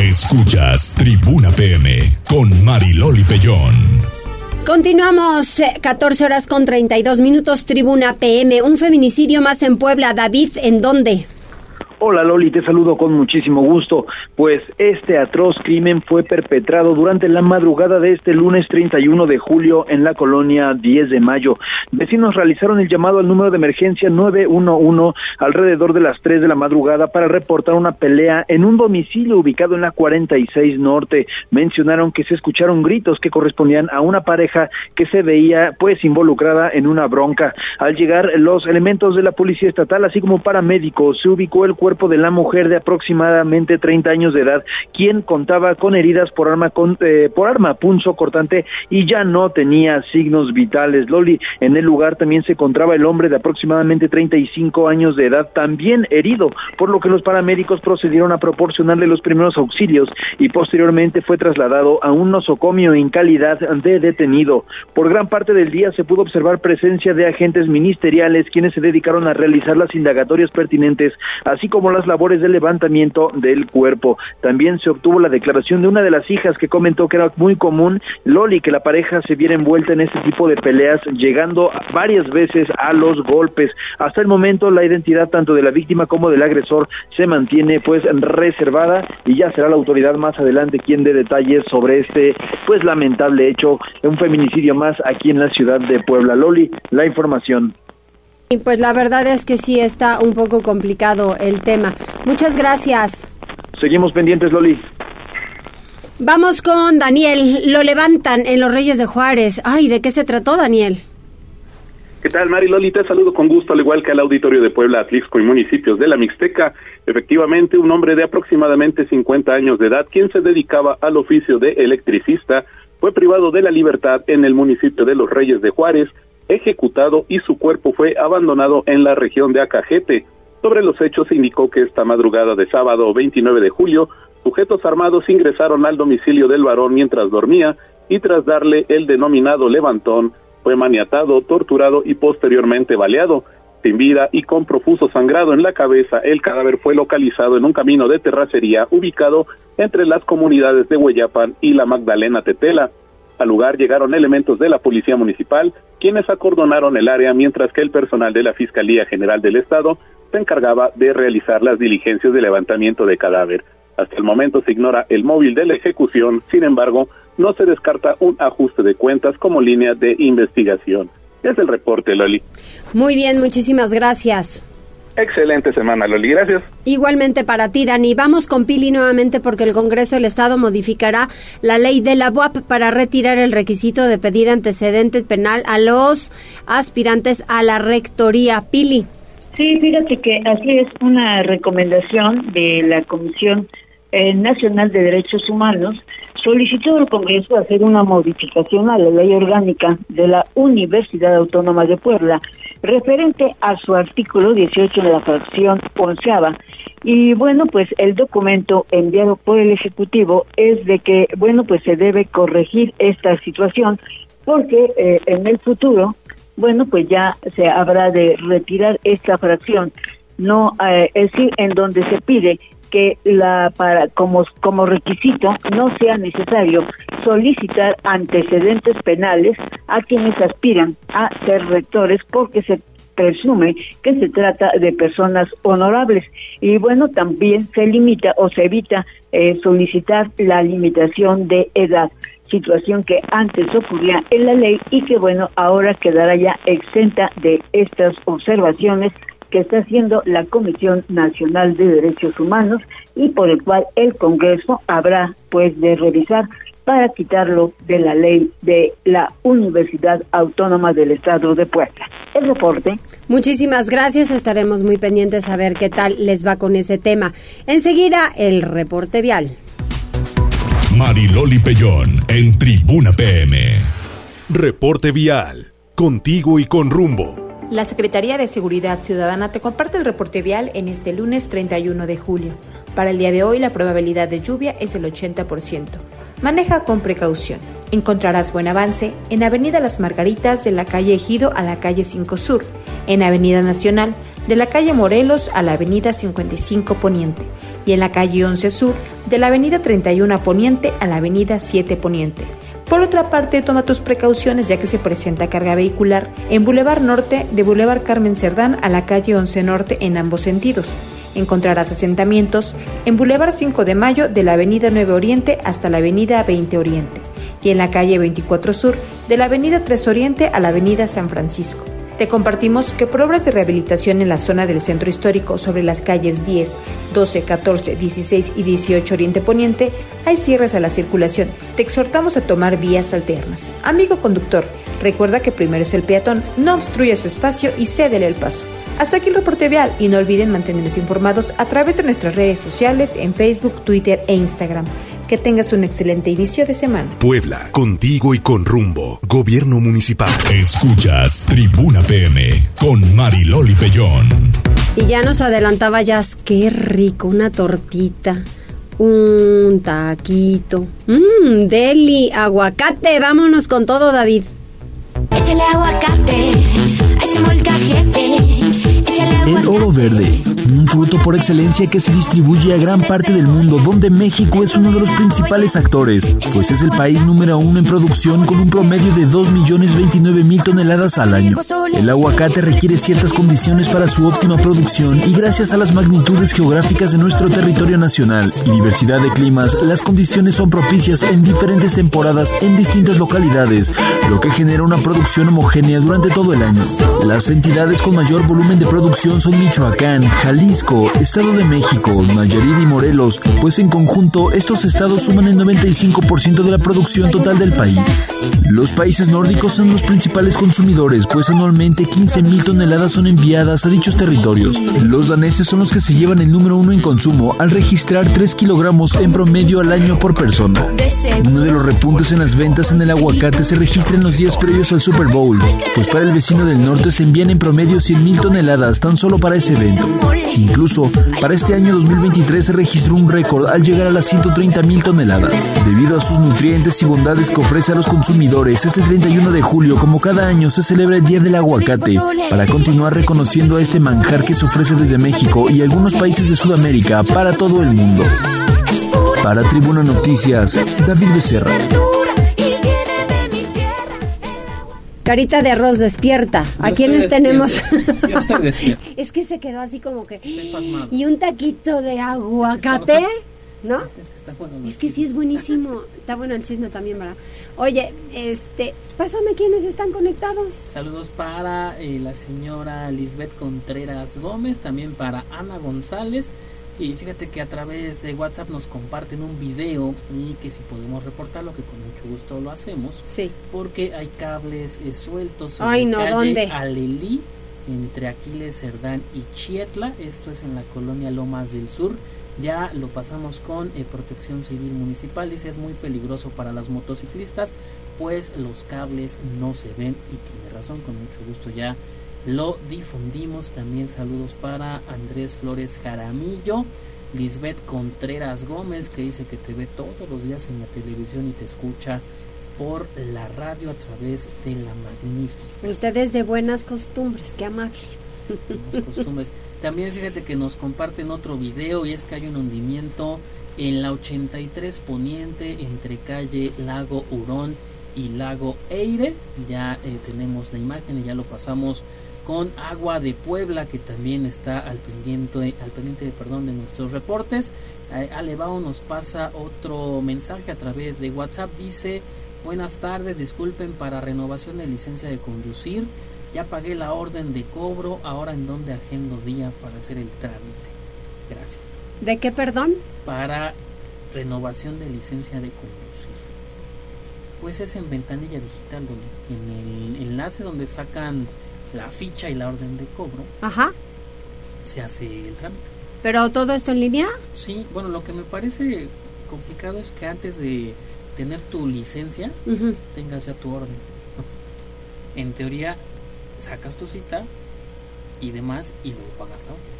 Escuchas Tribuna PM con Mariloli Pellón. Continuamos, 14 eh, horas con 32 minutos, Tribuna PM. Un feminicidio más en Puebla. David, ¿en dónde? Hola Loli, te saludo con muchísimo gusto, pues este atroz crimen fue perpetrado durante la madrugada de este lunes 31 de julio en la colonia 10 de mayo. Vecinos realizaron el llamado al número de emergencia 911 alrededor de las 3 de la madrugada para reportar una pelea en un domicilio ubicado en la 46 Norte. Mencionaron que se escucharon gritos que correspondían a una pareja que se veía pues involucrada en una bronca. Al llegar los elementos de la policía estatal así como paramédicos se ubicó el cuerpo de la mujer de aproximadamente 30 años de edad, quien contaba con heridas por arma con, eh, por arma punzo cortante y ya no tenía signos vitales. Loli, en el lugar también se encontraba el hombre de aproximadamente 35 años de edad, también herido, por lo que los paramédicos procedieron a proporcionarle los primeros auxilios y posteriormente fue trasladado a un nosocomio en calidad de detenido. Por gran parte del día se pudo observar presencia de agentes ministeriales quienes se dedicaron a realizar las indagatorias pertinentes, así como como las labores de levantamiento del cuerpo. También se obtuvo la declaración de una de las hijas que comentó que era muy común, Loli, que la pareja se viera envuelta en este tipo de peleas, llegando varias veces a los golpes. Hasta el momento la identidad tanto de la víctima como del agresor se mantiene pues reservada y ya será la autoridad más adelante quien dé detalles sobre este pues lamentable hecho, un feminicidio más aquí en la ciudad de Puebla. Loli, la información. Y pues la verdad es que sí está un poco complicado el tema. Muchas gracias. Seguimos pendientes, Loli. Vamos con Daniel. Lo levantan en los Reyes de Juárez. Ay, ¿de qué se trató, Daniel? ¿Qué tal, Mari Loli? Te saludo con gusto, al igual que al auditorio de Puebla, Atlixco y municipios de la Mixteca. Efectivamente, un hombre de aproximadamente 50 años de edad, quien se dedicaba al oficio de electricista, fue privado de la libertad en el municipio de Los Reyes de Juárez ejecutado y su cuerpo fue abandonado en la región de Acajete. Sobre los hechos se indicó que esta madrugada de sábado 29 de julio, sujetos armados ingresaron al domicilio del varón mientras dormía y tras darle el denominado levantón, fue maniatado, torturado y posteriormente baleado. Sin vida y con profuso sangrado en la cabeza, el cadáver fue localizado en un camino de terracería ubicado entre las comunidades de Hueyapan y la Magdalena Tetela. Al lugar llegaron elementos de la Policía Municipal, quienes acordonaron el área mientras que el personal de la Fiscalía General del Estado se encargaba de realizar las diligencias de levantamiento de cadáver. Hasta el momento se ignora el móvil de la ejecución, sin embargo, no se descarta un ajuste de cuentas como línea de investigación. Es el reporte, Loli. Muy bien, muchísimas gracias. Excelente semana, Loli. Gracias. Igualmente para ti, Dani. Vamos con Pili nuevamente porque el Congreso del Estado modificará la ley de la UAP para retirar el requisito de pedir antecedente penal a los aspirantes a la rectoría. Pili. Sí, fíjate que así es una recomendación de la Comisión eh, Nacional de Derechos Humanos solicitó al Congreso hacer una modificación a la ley orgánica de la Universidad Autónoma de Puebla referente a su artículo 18 de la fracción onceava. Y bueno, pues el documento enviado por el Ejecutivo es de que, bueno, pues se debe corregir esta situación porque eh, en el futuro, bueno, pues ya se habrá de retirar esta fracción, no, eh, es decir, en donde se pide que la para como como requisito no sea necesario solicitar antecedentes penales a quienes aspiran a ser rectores porque se presume que se trata de personas honorables. Y bueno también se limita o se evita eh, solicitar la limitación de edad situación que antes ocurría en la ley y que bueno ahora quedará ya exenta de estas observaciones que está haciendo la Comisión Nacional de Derechos Humanos y por el cual el Congreso habrá pues de revisar para quitarlo de la ley de la Universidad Autónoma del Estado de Puebla. El reporte. Muchísimas gracias, estaremos muy pendientes a ver qué tal les va con ese tema. Enseguida, el reporte vial. Mariloli Pellón en Tribuna PM. Reporte vial, contigo y con rumbo. La Secretaría de Seguridad Ciudadana te comparte el reporte vial en este lunes 31 de julio. Para el día de hoy la probabilidad de lluvia es el 80%. Maneja con precaución. Encontrarás buen avance en Avenida Las Margaritas de la calle Ejido a la calle 5 Sur, en Avenida Nacional de la calle Morelos a la Avenida 55 Poniente y en la calle 11 Sur de la Avenida 31 Poniente a la Avenida 7 Poniente. Por otra parte, toma tus precauciones ya que se presenta carga vehicular en Boulevard Norte de Boulevard Carmen Cerdán a la calle 11 Norte en ambos sentidos. Encontrarás asentamientos en Boulevard 5 de Mayo de la Avenida 9 Oriente hasta la Avenida 20 Oriente y en la calle 24 Sur de la Avenida 3 Oriente a la Avenida San Francisco. Te compartimos que por obras de rehabilitación en la zona del centro histórico sobre las calles 10, 12, 14, 16 y 18 Oriente Poniente hay cierres a la circulación. Te exhortamos a tomar vías alternas. Amigo conductor, recuerda que primero es el peatón, no obstruya su espacio y cédele el paso. Hasta aquí el reporte vial y no olviden mantenerse informados a través de nuestras redes sociales en Facebook, Twitter e Instagram. Que tengas un excelente inicio de semana. Puebla, contigo y con rumbo. Gobierno Municipal. Escuchas Tribuna PM con Mariloli Pellón. Y ya nos adelantaba Jazz, qué rico, una tortita, un taquito, mmm, deli, aguacate, vámonos con todo David. Échale aguacate a ese molcajete. Échale El aguacate. oro verde, un fruto por excelencia que se distribuye a gran parte del mundo, donde México es uno de los principales actores, pues es el país número uno en producción con un promedio de 2.029.000 toneladas al año. El aguacate requiere ciertas condiciones para su óptima producción y gracias a las magnitudes geográficas de nuestro territorio nacional y diversidad de climas, las condiciones son propicias en diferentes temporadas en distintas localidades, lo que genera una producción homogénea durante todo el año. Las entidades con mayor volumen de producción son Michoacán, Jalisco, Estado de México, Nayarit y Morelos, pues en conjunto estos estados suman el 95% de la producción total del país. Los países nórdicos son los principales consumidores, pues anualmente 15.000 toneladas son enviadas a dichos territorios. Los daneses son los que se llevan el número uno en consumo al registrar 3 kilogramos en promedio al año por persona. Uno de los repuntes en las ventas en el aguacate se registra en los días previos al Super Bowl, pues para el vecino del norte se envían en promedio 100.000 toneladas tan solo para ese evento. Incluso, para este año 2023 se registró un récord al llegar a las 130.000 toneladas. Debido a sus nutrientes y bondades que ofrece a los consumidores, este 31 de julio, como cada año, se celebra el Día del Aguacate, para continuar reconociendo a este manjar que se ofrece desde México y algunos países de Sudamérica para todo el mundo. Para Tribuna Noticias, David Becerra. Carita de arroz despierta. ¿A Yo quiénes estoy tenemos? Yo estoy despierto. es que se quedó así como que. Y un taquito de aguacate, ¿no? Bueno Es que sí es buenísimo. Está bueno el chisme también, ¿verdad? Oye, este, pásame quiénes están conectados. Saludos para eh, la señora Lisbeth Contreras Gómez, también para Ana González. Y fíjate que a través de WhatsApp nos comparten un video y que si podemos reportarlo, que con mucho gusto lo hacemos, Sí. porque hay cables eh, sueltos Ay, no, calle ¿dónde? Alelí, entre Aquiles Cerdán y Chietla, esto es en la colonia Lomas del Sur, ya lo pasamos con eh, Protección Civil Municipal. Dice es muy peligroso para los motociclistas, pues los cables no se ven y tiene razón, con mucho gusto ya lo difundimos. También saludos para Andrés Flores Jaramillo, Lisbeth Contreras Gómez, que dice que te ve todos los días en la televisión y te escucha por la radio a través de la magnífica. Ustedes de buenas costumbres, qué amable. Buenas costumbres. También fíjate que nos comparten otro video y es que hay un hundimiento en la 83 Poniente entre calle Lago Hurón y Lago Eire. Ya eh, tenemos la imagen y ya lo pasamos con Agua de Puebla que también está al pendiente, al pendiente perdón, de nuestros reportes. Eh, Alebao nos pasa otro mensaje a través de WhatsApp. Dice, buenas tardes, disculpen para renovación de licencia de conducir. Ya pagué la orden de cobro, ahora en donde agendo día para hacer el trámite. Gracias. ¿De qué perdón? Para renovación de licencia de conducir. Pues es en ventanilla digital, donde, en el enlace donde sacan la ficha y la orden de cobro, Ajá. se hace el trámite. ¿Pero todo esto en línea? Sí, bueno, lo que me parece complicado es que antes de tener tu licencia, tengas ya tu orden. En teoría, sacas tu cita y demás y luego pagas la orden.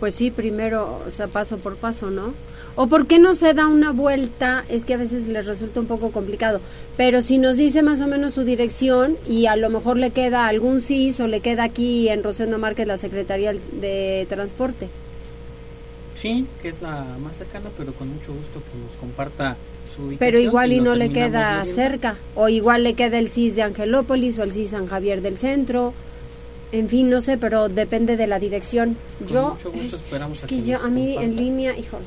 Pues sí, primero, o sea, paso por paso, ¿no? ¿O por qué no se da una vuelta? Es que a veces les resulta un poco complicado. Pero si nos dice más o menos su dirección y a lo mejor le queda algún CIS o le queda aquí en Rosendo Márquez la Secretaría de Transporte. Sí, que es la más cercana, pero con mucho gusto que nos comparta su ubicación. Pero igual y no le queda cerca. O igual le queda el CIS de Angelópolis o el CIS San Javier del Centro. En fin, no sé, pero depende de la dirección. Con yo, mucho gusto esperamos es a que que yo, a mí en línea, híjole,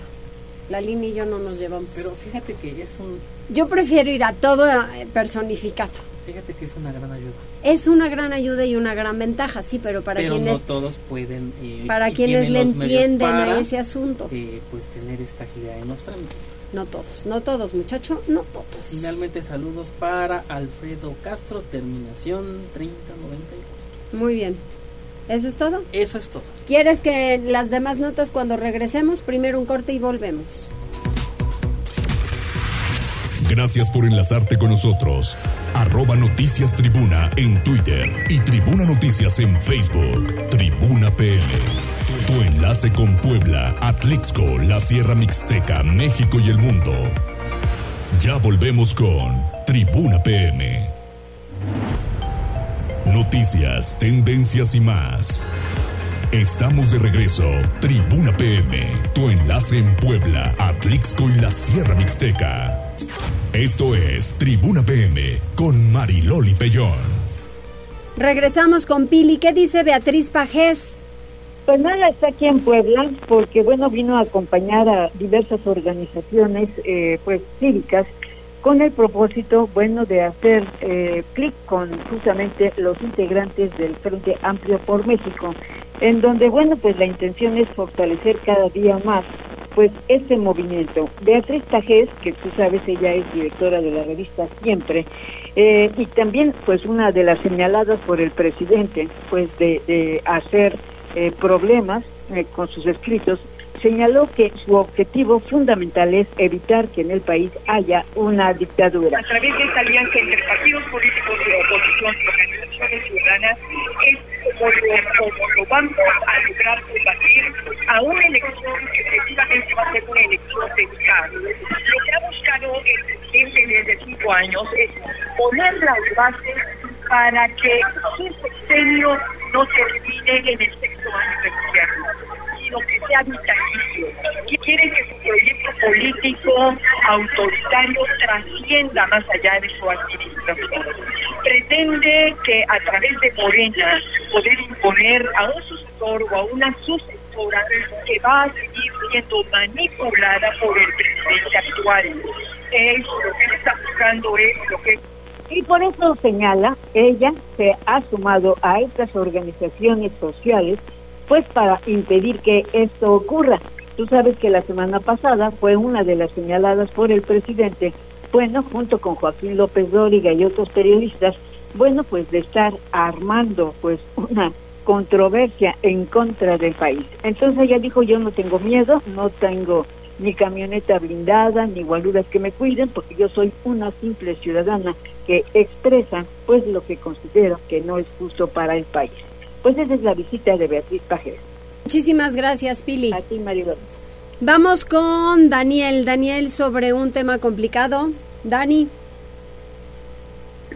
la línea y yo no nos llevamos. Pero fíjate que es un, Yo prefiero ir a todo eh, personificado. fíjate que es una gran ayuda. Es una gran ayuda y una gran ventaja, sí, pero para pero quienes no todos pueden eh, para quienes le entienden para, a ese asunto. eh, pues tener esta agilidad en los trámites. No todos, no todos, muchacho, no todos. Finalmente saludos para Alfredo Castro, terminación 3094. Muy bien. ¿Eso es todo? Eso es todo. ¿Quieres que las demás notas cuando regresemos? Primero un corte y volvemos. Gracias por enlazarte con nosotros. Arroba Noticias Tribuna en Twitter y Tribuna Noticias en Facebook. Tribuna PM. Tu enlace con Puebla, Atlixco, la Sierra Mixteca, México y el mundo. Ya volvemos con Tribuna PM. Noticias, tendencias y más. Estamos de regreso. Tribuna PM, tu enlace en Puebla, Atlixco y la Sierra Mixteca. Esto es Tribuna PM con Mariloli Pellón. Regresamos con Pili. ¿Qué dice Beatriz Pajés? Pues nada, está aquí en Puebla porque, bueno, vino a acompañar a diversas organizaciones, eh, pues, cívicas con el propósito, bueno, de hacer eh, clic con justamente los integrantes del Frente Amplio por México, en donde, bueno, pues la intención es fortalecer cada día más, pues, este movimiento. Beatriz Tajés, que tú sabes, ella es directora de la revista Siempre, eh, y también, pues, una de las señaladas por el presidente, pues, de, de hacer eh, problemas eh, con sus escritos, señaló que su objetivo fundamental es evitar que en el país haya una dictadura. a través de esta alianza entre partidos políticos de oposición y organizaciones ciudadanas es como lo, vamos a lograr combatir a una elección que efectivamente va a ser una elección de Estado. Lo que ha buscado el presidente desde cinco años es poner las bases para que su sexenio no termine en el sexto año de gobierno sino que sea vitalicio. Y quieren que su proyecto político autoritario trascienda más allá de su administración. Pretende que a través de Morena poder imponer a un sucesor o a una sucesora que va a seguir siendo manipulada por el presidente actual. Es lo que está buscando es lo que Y por eso señala, ella se ha sumado a estas organizaciones sociales, pues para impedir que esto ocurra. Tú sabes que la semana pasada fue una de las señaladas por el presidente, bueno, junto con Joaquín López Dóriga y otros periodistas, bueno, pues de estar armando pues una controversia en contra del país. Entonces ella dijo, yo no tengo miedo, no tengo ni camioneta blindada, ni guaruras que me cuiden, porque yo soy una simple ciudadana que expresa pues lo que considero que no es justo para el país. Pues esa es la visita de Beatriz Pajeres. Muchísimas gracias, Pili. A ti, Maribel. Vamos con Daniel. Daniel, sobre un tema complicado. Dani.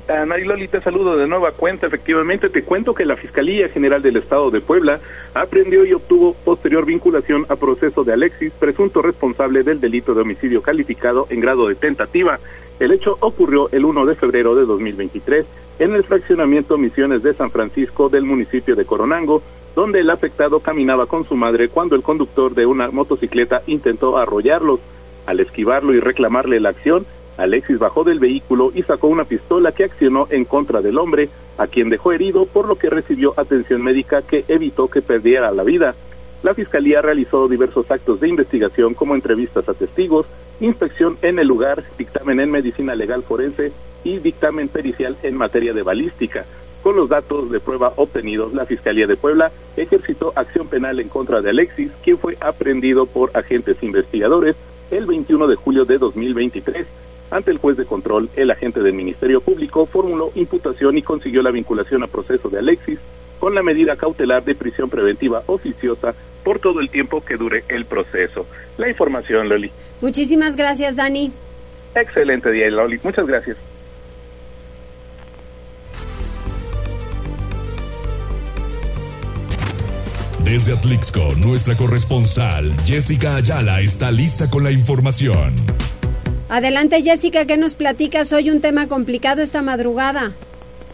Uh, Mariloli, te saludo de nueva cuenta. Efectivamente, te cuento que la Fiscalía General del Estado de Puebla aprendió y obtuvo posterior vinculación a proceso de Alexis, presunto responsable del delito de homicidio calificado en grado de tentativa. El hecho ocurrió el 1 de febrero de 2023 en el fraccionamiento Misiones de San Francisco del municipio de Coronango, donde el afectado caminaba con su madre cuando el conductor de una motocicleta intentó arrollarlos. Al esquivarlo y reclamarle la acción, Alexis bajó del vehículo y sacó una pistola que accionó en contra del hombre, a quien dejó herido, por lo que recibió atención médica que evitó que perdiera la vida. La Fiscalía realizó diversos actos de investigación como entrevistas a testigos, inspección en el lugar, dictamen en medicina legal forense y dictamen pericial en materia de balística. Con los datos de prueba obtenidos, la Fiscalía de Puebla ejercitó acción penal en contra de Alexis, quien fue aprendido por agentes investigadores el 21 de julio de 2023. Ante el juez de control, el agente del Ministerio Público formuló imputación y consiguió la vinculación a proceso de Alexis con la medida cautelar de prisión preventiva oficiosa por todo el tiempo que dure el proceso. La información, Loli. Muchísimas gracias, Dani. Excelente día, Loli. Muchas gracias. Desde Atlixco, nuestra corresponsal Jessica Ayala está lista con la información. Adelante, Jessica, ¿qué nos platicas? Hoy un tema complicado esta madrugada.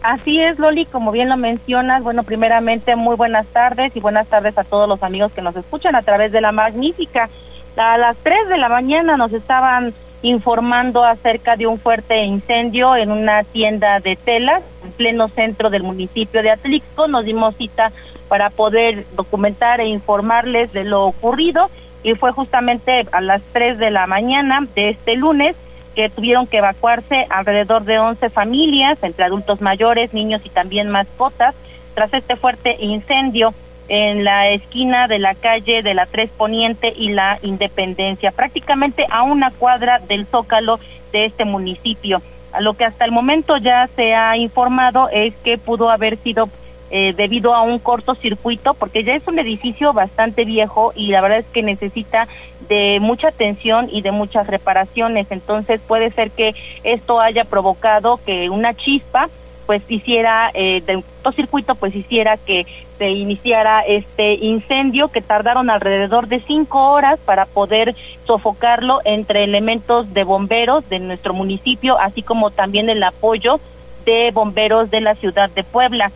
Así es, Loli, como bien lo mencionas, bueno, primeramente muy buenas tardes y buenas tardes a todos los amigos que nos escuchan a través de la magnífica. A las 3 de la mañana nos estaban informando acerca de un fuerte incendio en una tienda de telas en pleno centro del municipio de Atlixco. Nos dimos cita para poder documentar e informarles de lo ocurrido y fue justamente a las 3 de la mañana de este lunes que tuvieron que evacuarse alrededor de 11 familias, entre adultos mayores, niños y también mascotas, tras este fuerte incendio en la esquina de la calle de la Tres Poniente y la Independencia, prácticamente a una cuadra del zócalo de este municipio. A lo que hasta el momento ya se ha informado es que pudo haber sido eh, debido a un cortocircuito, porque ya es un edificio bastante viejo y la verdad es que necesita de mucha atención y de muchas reparaciones. Entonces puede ser que esto haya provocado que una chispa pues hiciera eh, de un cortocircuito pues hiciera que se iniciara este incendio que tardaron alrededor de cinco horas para poder sofocarlo entre elementos de bomberos de nuestro municipio así como también el apoyo de bomberos de la ciudad de Puebla.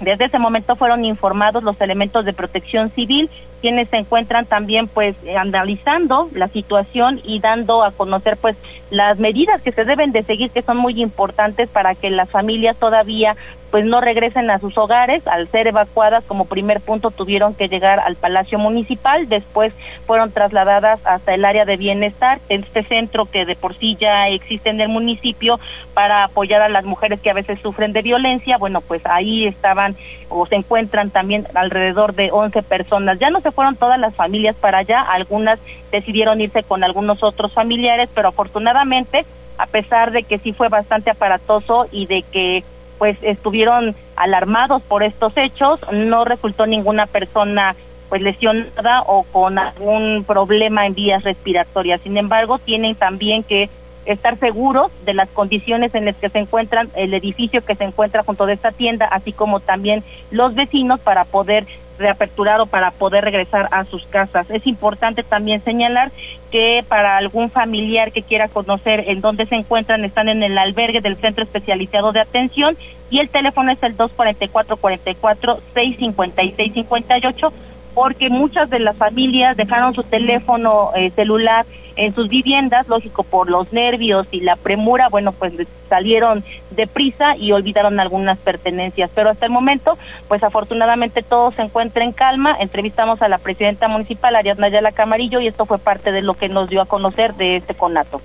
Desde ese momento fueron informados los elementos de protección civil, quienes se encuentran también pues analizando la situación y dando a conocer pues las medidas que se deben de seguir que son muy importantes para que las familias todavía pues no regresen a sus hogares. Al ser evacuadas como primer punto tuvieron que llegar al Palacio Municipal. Después fueron trasladadas hasta el área de bienestar este centro que de por sí ya existe en el municipio para apoyar a las mujeres que a veces sufren de violencia. Bueno pues ahí estaban o se encuentran también alrededor de 11 personas ya no se fueron todas las familias para allá algunas decidieron irse con algunos otros familiares pero afortunadamente a pesar de que sí fue bastante aparatoso y de que pues estuvieron alarmados por estos hechos, no resultó ninguna persona pues lesionada o con algún problema en vías respiratorias. Sin embargo, tienen también que estar seguros de las condiciones en las que se encuentran el edificio que se encuentra junto de esta tienda, así como también los vecinos para poder reaperturar o para poder regresar a sus casas. Es importante también señalar que para algún familiar que quiera conocer en dónde se encuentran, están en el albergue del Centro Especializado de Atención y el teléfono es el 244-44-656-58 porque muchas de las familias dejaron su teléfono eh, celular en sus viviendas, lógico, por los nervios y la premura, bueno, pues salieron deprisa y olvidaron algunas pertenencias. Pero hasta el momento, pues afortunadamente todo se encuentra en calma. Entrevistamos a la presidenta municipal, Ariadna Ayala Camarillo, y esto fue parte de lo que nos dio a conocer de este conato.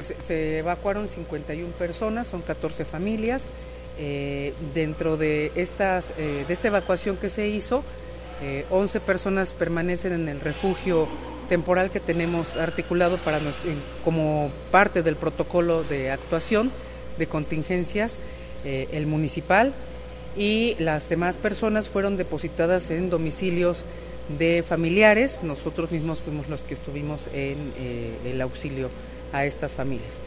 Se, se evacuaron 51 personas, son 14 familias Eh, dentro de, estas, eh, de esta evacuación que se hizo, 11 personas permanecen en el refugio temporal que tenemos articulado como parte del protocolo de actuación de contingencias, el municipal, y las demás personas fueron depositadas en domicilios de familiares. Nosotros mismos fuimos los que estuvimos en el auxilio a estas familias.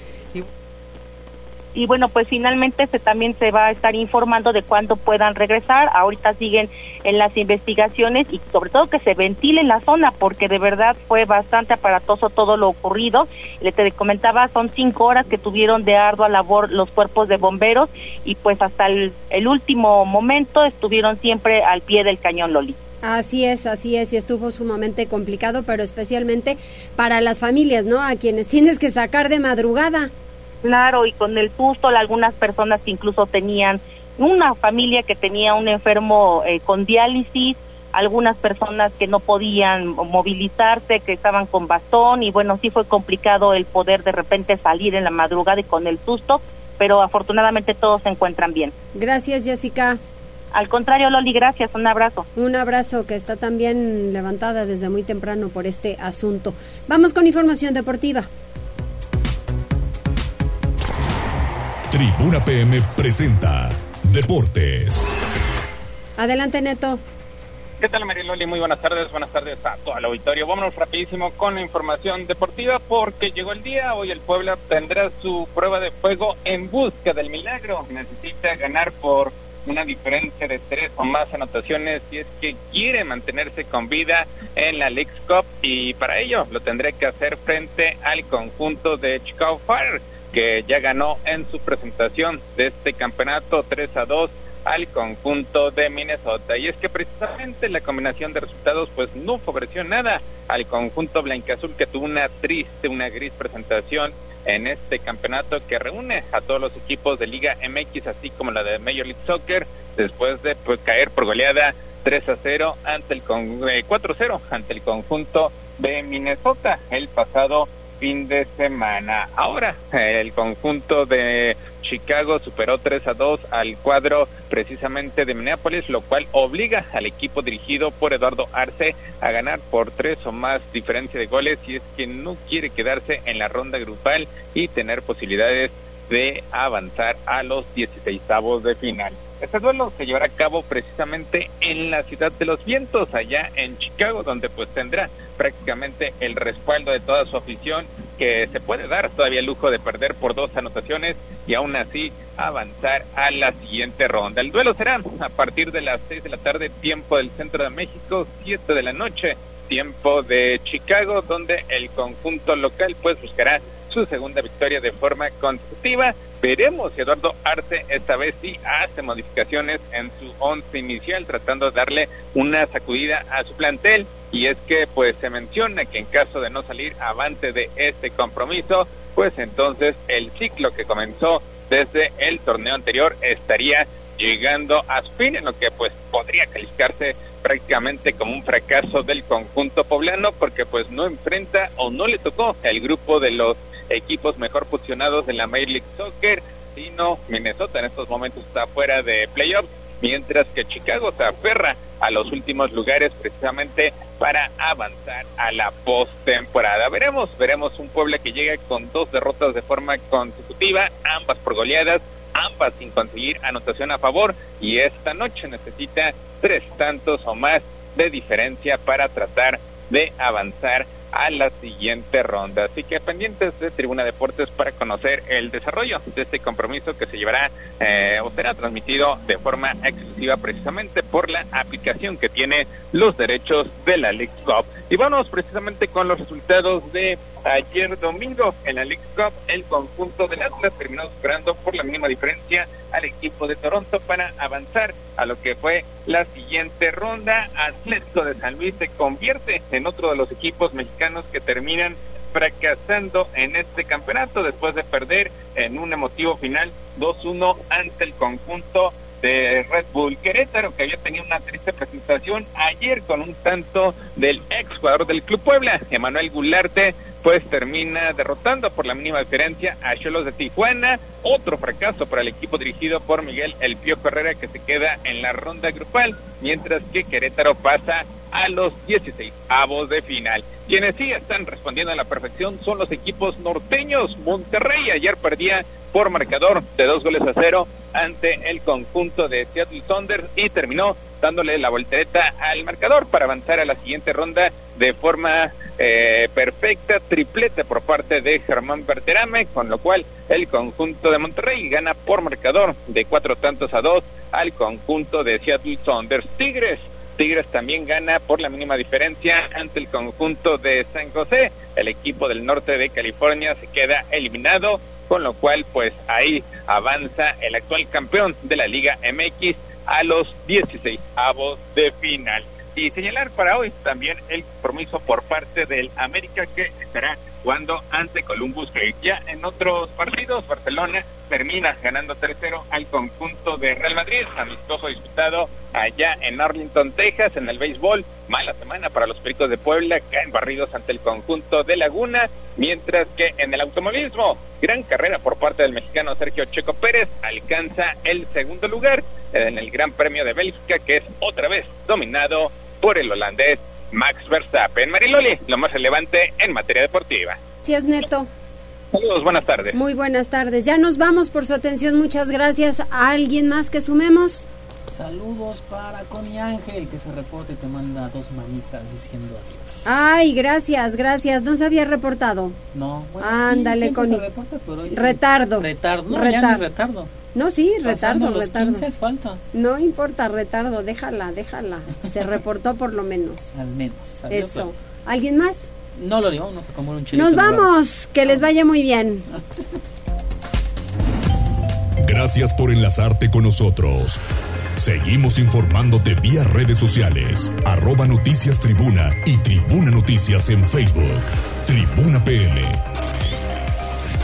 Y, bueno, pues finalmente se también se va a estar informando de cuándo puedan regresar. Ahorita siguen en las investigaciones y sobre todo que se ventile la zona porque de verdad fue bastante aparatoso todo lo ocurrido. Le te comentaba, son cinco horas que tuvieron de ardua labor los cuerpos de bomberos y pues hasta el, el último momento estuvieron siempre al pie del cañón Loli. Así es, así es, y estuvo sumamente complicado, pero especialmente para las familias, ¿no? A quienes tienes que sacar de madrugada. Claro, y con el susto, algunas personas que incluso tenían una familia que tenía un enfermo eh, con diálisis, algunas personas que no podían movilizarse, que estaban con bastón, y bueno, sí fue complicado el poder de repente salir en la madrugada y con el susto, pero afortunadamente todos se encuentran bien. Gracias, Jessica. Al contrario, Loli, gracias. Un abrazo. Un abrazo que está también levantada desde muy temprano por este asunto. Vamos con información deportiva. Tribuna PM presenta Deportes. Adelante, Neto. ¿Qué tal, Loli? Muy buenas tardes, buenas tardes a todo el auditorio. Vámonos rapidísimo con la información deportiva porque llegó el día, hoy el Puebla tendrá su prueba de fuego en busca del milagro. Necesita ganar por una diferencia de tres o más anotaciones si es que quiere mantenerse con vida en la League Cup y para ello lo tendré que hacer frente al conjunto de Chicago Fire que ya ganó en su presentación de este campeonato 3 a 2 al conjunto de Minnesota. Y es que precisamente la combinación de resultados pues no favoreció nada al conjunto blanqueazul que tuvo una triste, una gris presentación en este campeonato que reúne a todos los equipos de Liga MX así como la de Major League Soccer después de pues, caer por goleada 3 a 0 ante el con, 4 eh, 0 ante el conjunto de Minnesota el pasado fin de semana. Ahora el conjunto de Chicago superó 3 a 2 al cuadro precisamente de Minneapolis, lo cual obliga al equipo dirigido por Eduardo Arce a ganar por tres o más diferencia de goles si es que no quiere quedarse en la ronda grupal y tener posibilidades de avanzar a los 16 de final. Este duelo se llevará a cabo precisamente en la ciudad de los vientos, allá en Chicago, donde pues tendrá prácticamente el respaldo de toda su afición, que se puede dar todavía el lujo de perder por dos anotaciones y aún así avanzar a la siguiente ronda. El duelo será a partir de las seis de la tarde, tiempo del centro de México, siete de la noche, tiempo de Chicago, donde el conjunto local pues buscará su segunda victoria de forma consecutiva. Veremos si Eduardo Arce esta vez sí hace modificaciones en su once inicial, tratando de darle una sacudida a su plantel. Y es que pues se menciona que en caso de no salir avante de este compromiso, pues entonces el ciclo que comenzó desde el torneo anterior estaría llegando a su fin, en lo que pues podría calificarse prácticamente como un fracaso del conjunto poblano porque pues no enfrenta o no le tocó el grupo de los equipos mejor posicionados en la Major League Soccer, sino Minnesota en estos momentos está fuera de playoffs, mientras que Chicago se aferra a los últimos lugares precisamente para avanzar a la postemporada. Veremos, veremos un pueblo que llega con dos derrotas de forma consecutiva, ambas por goleadas, ambas sin conseguir anotación a favor y esta noche necesita tres tantos o más de diferencia para tratar de avanzar a la siguiente ronda. Así que pendientes de Tribuna Deportes para conocer el desarrollo de este compromiso que se llevará eh, o será transmitido de forma exclusiva precisamente por la aplicación que tiene los derechos de la League Cup. Y vamos precisamente con los resultados de ayer domingo en la League Cup. El conjunto del Atlas terminó superando por la mínima diferencia al equipo de Toronto para avanzar a lo que fue la siguiente ronda. Atlético de San Luis se convierte en otro de los equipos mexicanos que terminan fracasando en este campeonato después de perder en un emotivo final 2-1 ante el conjunto de Red Bull Querétaro, que había tenido una triste presentación ayer con un tanto del ex jugador del Club Puebla, Emanuel Gularte, pues termina derrotando por la mínima diferencia a Cholos de Tijuana. Otro fracaso para el equipo dirigido por Miguel El Pío Herrera que se queda en la ronda grupal, mientras que Querétaro pasa a los 16 avos de final. Quienes sí están respondiendo a la perfección son los equipos norteños. Monterrey ayer perdía por marcador de dos goles a cero ante el conjunto de Seattle Saunders y terminó dándole la voltereta al marcador para avanzar a la siguiente ronda de forma eh, perfecta, triplete por parte de Germán Berterame, con lo cual el conjunto de Monterrey gana por marcador de cuatro tantos a dos al conjunto de Seattle Saunders Tigres. Tigres también gana por la mínima diferencia ante el conjunto de San José. El equipo del norte de California se queda eliminado, con lo cual pues ahí avanza el actual campeón de la Liga MX a los 16 avos de final. Y señalar para hoy también el compromiso por parte del América que estará jugando ante Columbus Crew. Ya en otros partidos, Barcelona termina ganando 3-0 al conjunto de Real Madrid, amistoso disputado allá en Arlington, Texas, en el béisbol. Mala semana para los Pericos de Puebla, caen barridos ante el conjunto de Laguna, mientras que en el automovilismo, gran carrera por parte del mexicano Sergio Checo Pérez, alcanza el segundo lugar en el Gran Premio de Bélgica, que es otra vez dominado por el holandés Max Verstappen. Mariloli, lo más relevante en materia deportiva. es Neto. Saludos, buenas tardes. Muy buenas tardes. Ya nos vamos por su atención. Muchas gracias. ¿A alguien más que sumemos? Saludos para Connie Ángel, que se reporte y te manda dos manitas diciendo adiós. Ay, gracias, gracias. No se había reportado. No, bueno, Ándale, sí, Connie. Se reporta, pero hoy sí. Retardo. Retardo. No, Retar- ya ni retardo. No, sí, Pasando retardo, los retardo. 15 es falta. No importa, retardo, déjala, déjala. Se reportó por lo menos. Al menos. salió, Eso. ¿Alguien más? No lo digo, vamos a comer un chilito. Nos vamos, que les vaya muy bien. Gracias por enlazarte con nosotros. Seguimos informándote vía redes sociales, arroba noticias tribuna y tribuna noticias en Facebook. Tribuna PM.